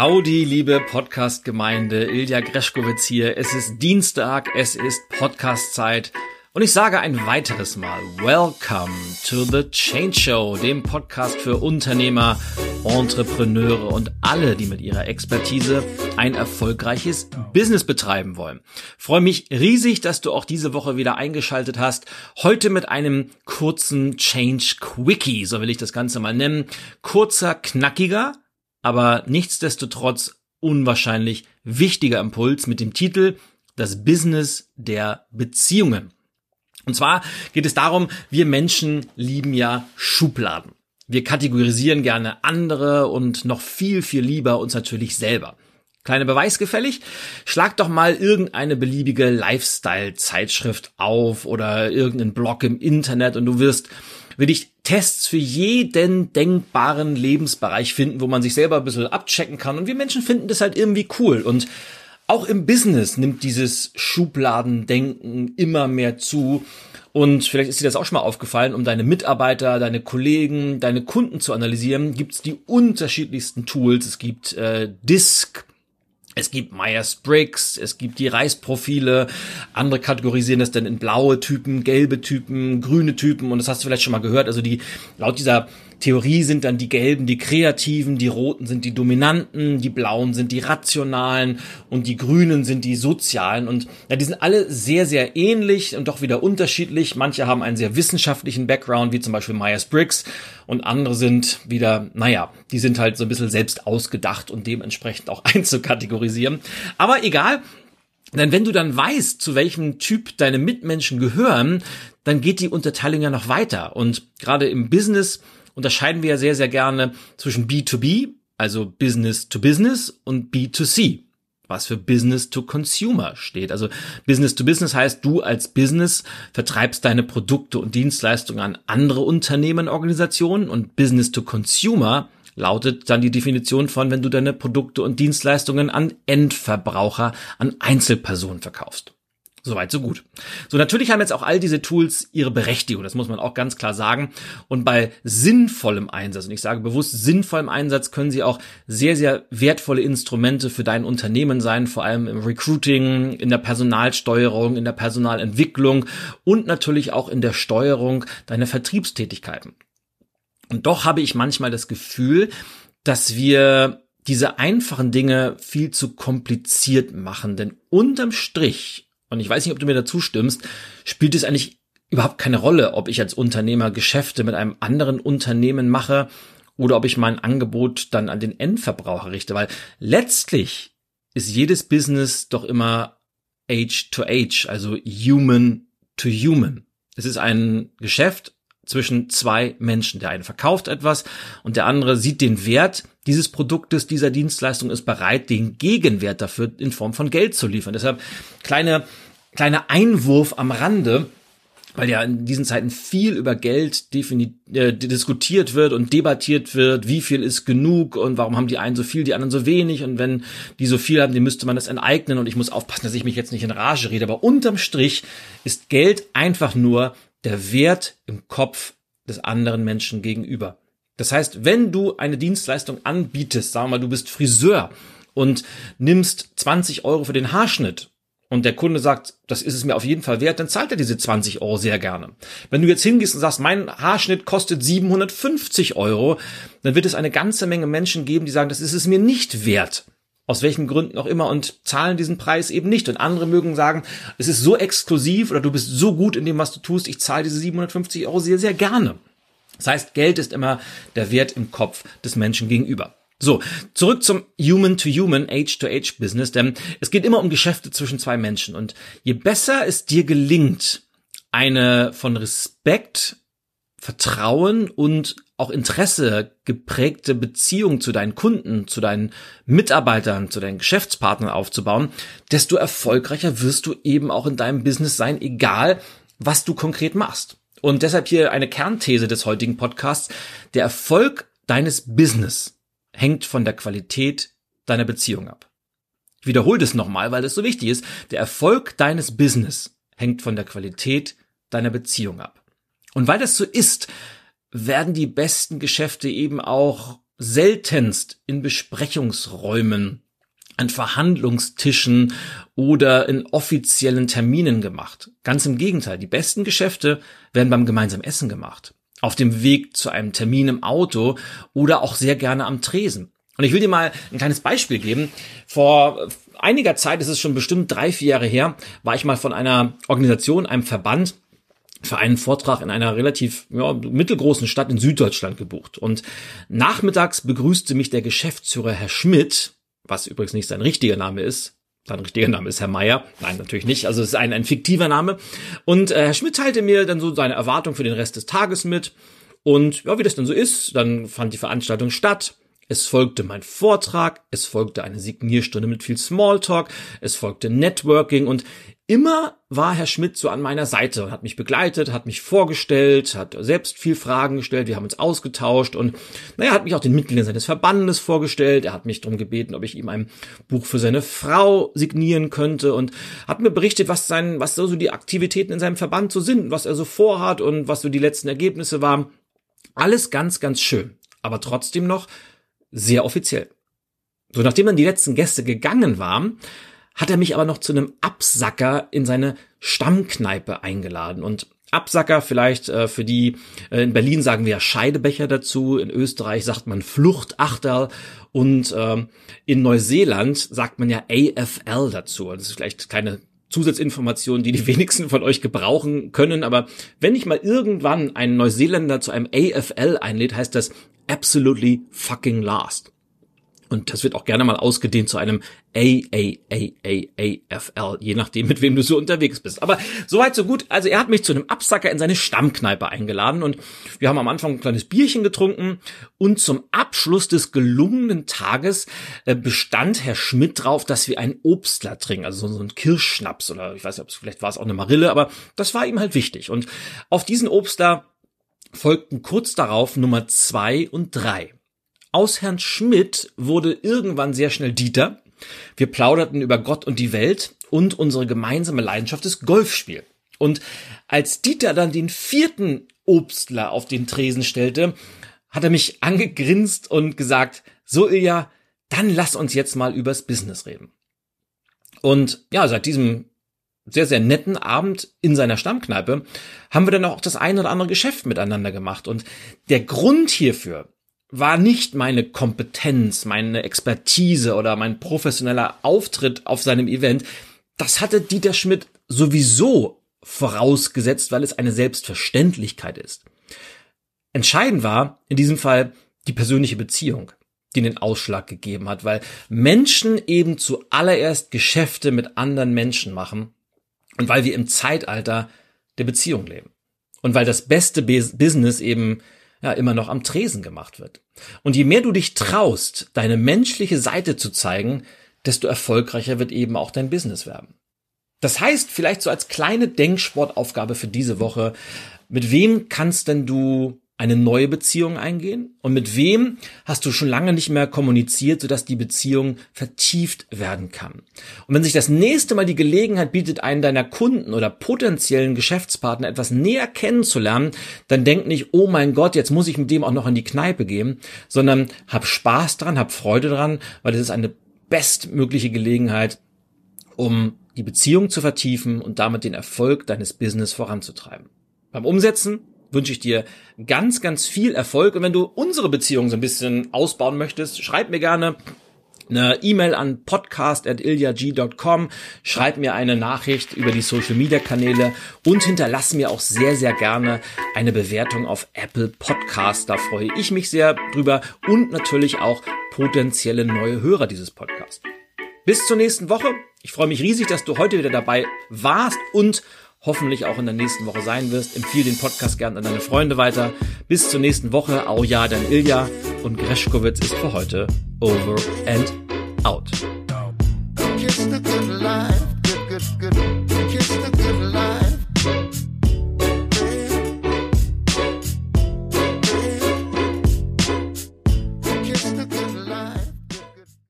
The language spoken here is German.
Howdy, liebe Podcast-Gemeinde, Ilja Greschkowitz hier. Es ist Dienstag, es ist Podcast-Zeit. Und ich sage ein weiteres Mal, Welcome to the Change Show, dem Podcast für Unternehmer, Entrepreneure und alle, die mit ihrer Expertise ein erfolgreiches Business betreiben wollen. freue mich riesig, dass du auch diese Woche wieder eingeschaltet hast. Heute mit einem kurzen Change Quickie, so will ich das Ganze mal nennen. Kurzer, knackiger, aber nichtsdestotrotz unwahrscheinlich wichtiger Impuls mit dem Titel Das Business der Beziehungen. Und zwar geht es darum, wir Menschen lieben ja Schubladen. Wir kategorisieren gerne andere und noch viel, viel lieber uns natürlich selber. Kleine Beweisgefällig? Schlag doch mal irgendeine beliebige Lifestyle-Zeitschrift auf oder irgendeinen Blog im Internet und du wirst will ich Tests für jeden denkbaren Lebensbereich finden, wo man sich selber ein bisschen abchecken kann. Und wir Menschen finden das halt irgendwie cool. Und auch im Business nimmt dieses Schubladendenken immer mehr zu. Und vielleicht ist dir das auch schon mal aufgefallen, um deine Mitarbeiter, deine Kollegen, deine Kunden zu analysieren, gibt es die unterschiedlichsten Tools. Es gibt äh, Disk, es gibt Myers-Briggs, es gibt die Reisprofile, andere kategorisieren das dann in blaue Typen, gelbe Typen, grüne Typen und das hast du vielleicht schon mal gehört. Also die, laut dieser Theorie sind dann die gelben die kreativen, die roten sind die dominanten, die blauen sind die rationalen und die grünen sind die sozialen und ja, die sind alle sehr, sehr ähnlich und doch wieder unterschiedlich. Manche haben einen sehr wissenschaftlichen Background, wie zum Beispiel Myers-Briggs und andere sind wieder, naja, die sind halt so ein bisschen selbst ausgedacht und dementsprechend auch einzukategorisieren. Aber egal, denn wenn du dann weißt, zu welchem Typ deine Mitmenschen gehören, dann geht die Unterteilung ja noch weiter. Und gerade im Business unterscheiden wir ja sehr, sehr gerne zwischen B2B, also Business to Business und B2C, was für Business to Consumer steht. Also Business to Business heißt, du als Business vertreibst deine Produkte und Dienstleistungen an andere Unternehmen, Organisationen und Business to Consumer lautet dann die Definition von, wenn du deine Produkte und Dienstleistungen an Endverbraucher, an Einzelpersonen verkaufst. Soweit, so gut. So, natürlich haben jetzt auch all diese Tools ihre Berechtigung, das muss man auch ganz klar sagen. Und bei sinnvollem Einsatz, und ich sage bewusst sinnvollem Einsatz, können sie auch sehr, sehr wertvolle Instrumente für dein Unternehmen sein, vor allem im Recruiting, in der Personalsteuerung, in der Personalentwicklung und natürlich auch in der Steuerung deiner Vertriebstätigkeiten. Und doch habe ich manchmal das Gefühl, dass wir diese einfachen Dinge viel zu kompliziert machen, denn unterm Strich und ich weiß nicht, ob du mir dazu stimmst, spielt es eigentlich überhaupt keine Rolle, ob ich als Unternehmer Geschäfte mit einem anderen Unternehmen mache oder ob ich mein Angebot dann an den Endverbraucher richte, weil letztlich ist jedes Business doch immer Age to Age, also Human to Human. Es ist ein Geschäft zwischen zwei Menschen. Der eine verkauft etwas und der andere sieht den Wert dieses Produktes, dieser Dienstleistung, ist bereit, den Gegenwert dafür in Form von Geld zu liefern. Deshalb kleine, kleiner Einwurf am Rande weil ja in diesen Zeiten viel über Geld äh, diskutiert wird und debattiert wird, wie viel ist genug und warum haben die einen so viel, die anderen so wenig und wenn die so viel haben, die müsste man das enteignen und ich muss aufpassen, dass ich mich jetzt nicht in Rage rede, aber unterm Strich ist Geld einfach nur der Wert im Kopf des anderen Menschen gegenüber. Das heißt, wenn du eine Dienstleistung anbietest, sagen wir mal, du bist Friseur und nimmst 20 Euro für den Haarschnitt und der Kunde sagt, das ist es mir auf jeden Fall wert, dann zahlt er diese 20 Euro sehr gerne. Wenn du jetzt hingehst und sagst, mein Haarschnitt kostet 750 Euro, dann wird es eine ganze Menge Menschen geben, die sagen, das ist es mir nicht wert aus welchen Gründen auch immer und zahlen diesen Preis eben nicht. Und andere mögen sagen, es ist so exklusiv oder du bist so gut in dem, was du tust, ich zahle diese 750 Euro sehr, sehr gerne. Das heißt, Geld ist immer der Wert im Kopf des Menschen gegenüber. So, zurück zum Human-to-Human, Age-to-Age-Business, denn es geht immer um Geschäfte zwischen zwei Menschen. Und je besser es dir gelingt, eine von Respekt, Vertrauen und auch Interesse geprägte Beziehung zu deinen Kunden, zu deinen Mitarbeitern, zu deinen Geschäftspartnern aufzubauen, desto erfolgreicher wirst du eben auch in deinem Business sein, egal was du konkret machst. Und deshalb hier eine Kernthese des heutigen Podcasts. Der Erfolg deines Business hängt von der Qualität deiner Beziehung ab. Ich wiederhole das nochmal, weil das so wichtig ist. Der Erfolg deines Business hängt von der Qualität deiner Beziehung ab. Und weil das so ist, werden die besten Geschäfte eben auch seltenst in Besprechungsräumen, an Verhandlungstischen oder in offiziellen Terminen gemacht. Ganz im Gegenteil, die besten Geschäfte werden beim gemeinsamen Essen gemacht. Auf dem Weg zu einem Termin im Auto oder auch sehr gerne am Tresen. Und ich will dir mal ein kleines Beispiel geben. Vor einiger Zeit, es ist schon bestimmt drei, vier Jahre her, war ich mal von einer Organisation, einem Verband, für einen Vortrag in einer relativ ja, mittelgroßen Stadt in Süddeutschland gebucht. Und nachmittags begrüßte mich der Geschäftsführer Herr Schmidt, was übrigens nicht sein richtiger Name ist. Sein richtiger Name ist Herr Meier. Nein, natürlich nicht. Also es ist ein, ein fiktiver Name. Und äh, Herr Schmidt teilte mir dann so seine Erwartung für den Rest des Tages mit. Und ja, wie das dann so ist, dann fand die Veranstaltung statt. Es folgte mein Vortrag, es folgte eine Signierstunde mit viel Smalltalk, es folgte Networking und immer war Herr Schmidt so an meiner Seite und hat mich begleitet, hat mich vorgestellt, hat selbst viel Fragen gestellt, wir haben uns ausgetauscht und naja, hat mich auch den Mitgliedern seines Verbandes vorgestellt, er hat mich darum gebeten, ob ich ihm ein Buch für seine Frau signieren könnte und hat mir berichtet, was sein, was so die Aktivitäten in seinem Verband so sind, was er so vorhat und was so die letzten Ergebnisse waren. Alles ganz, ganz schön. Aber trotzdem noch sehr offiziell. So, nachdem dann die letzten Gäste gegangen waren, hat er mich aber noch zu einem Absacker in seine Stammkneipe eingeladen. Und Absacker vielleicht äh, für die, äh, in Berlin sagen wir Scheidebecher dazu, in Österreich sagt man Fluchtachterl und äh, in Neuseeland sagt man ja AFL dazu. Das ist vielleicht keine Zusatzinformation, die die wenigsten von euch gebrauchen können, aber wenn ich mal irgendwann einen Neuseeländer zu einem AFL einlädt, heißt das absolutely fucking last. Und das wird auch gerne mal ausgedehnt zu einem AAAAAFL, je nachdem, mit wem du so unterwegs bist. Aber soweit so gut. Also er hat mich zu einem Absacker in seine Stammkneipe eingeladen und wir haben am Anfang ein kleines Bierchen getrunken und zum Abschluss des gelungenen Tages äh, bestand Herr Schmidt drauf, dass wir ein Obstler trinken, also so ein Kirschschnaps oder ich weiß nicht, ob es vielleicht war es auch eine Marille, aber das war ihm halt wichtig. Und auf diesen Obstler folgten kurz darauf Nummer zwei und drei. Aus Herrn Schmidt wurde irgendwann sehr schnell Dieter. Wir plauderten über Gott und die Welt und unsere gemeinsame Leidenschaft des Golfspiel. Und als Dieter dann den vierten Obstler auf den Tresen stellte, hat er mich angegrinst und gesagt, so Ilja, dann lass uns jetzt mal übers Business reden. Und ja, seit diesem sehr, sehr netten Abend in seiner Stammkneipe haben wir dann auch das ein oder andere Geschäft miteinander gemacht. Und der Grund hierfür war nicht meine Kompetenz, meine Expertise oder mein professioneller Auftritt auf seinem Event. Das hatte Dieter Schmidt sowieso vorausgesetzt, weil es eine Selbstverständlichkeit ist. Entscheidend war in diesem Fall die persönliche Beziehung, die den Ausschlag gegeben hat, weil Menschen eben zuallererst Geschäfte mit anderen Menschen machen und weil wir im Zeitalter der Beziehung leben. Und weil das beste Business eben ja immer noch am Tresen gemacht wird. Und je mehr du dich traust, deine menschliche Seite zu zeigen, desto erfolgreicher wird eben auch dein Business werden. Das heißt, vielleicht so als kleine Denksportaufgabe für diese Woche, mit wem kannst denn du eine neue Beziehung eingehen? Und mit wem hast du schon lange nicht mehr kommuniziert, sodass die Beziehung vertieft werden kann? Und wenn sich das nächste Mal die Gelegenheit bietet, einen deiner Kunden oder potenziellen Geschäftspartner etwas näher kennenzulernen, dann denk nicht, oh mein Gott, jetzt muss ich mit dem auch noch in die Kneipe gehen, sondern hab Spaß dran, hab Freude dran, weil das ist eine bestmögliche Gelegenheit, um die Beziehung zu vertiefen und damit den Erfolg deines Business voranzutreiben. Beim Umsetzen wünsche ich dir ganz, ganz viel Erfolg. Und wenn du unsere Beziehung so ein bisschen ausbauen möchtest, schreib mir gerne eine E-Mail an podcast.ilyag.com, schreib mir eine Nachricht über die Social Media Kanäle und hinterlass mir auch sehr, sehr gerne eine Bewertung auf Apple Podcast. Da freue ich mich sehr drüber und natürlich auch potenzielle neue Hörer dieses Podcasts. Bis zur nächsten Woche. Ich freue mich riesig, dass du heute wieder dabei warst und hoffentlich auch in der nächsten Woche sein wirst. Empfehle den Podcast gern an deine Freunde weiter. Bis zur nächsten Woche. Au ja, dein Ilja. Und Greschkowitz ist für heute over and out.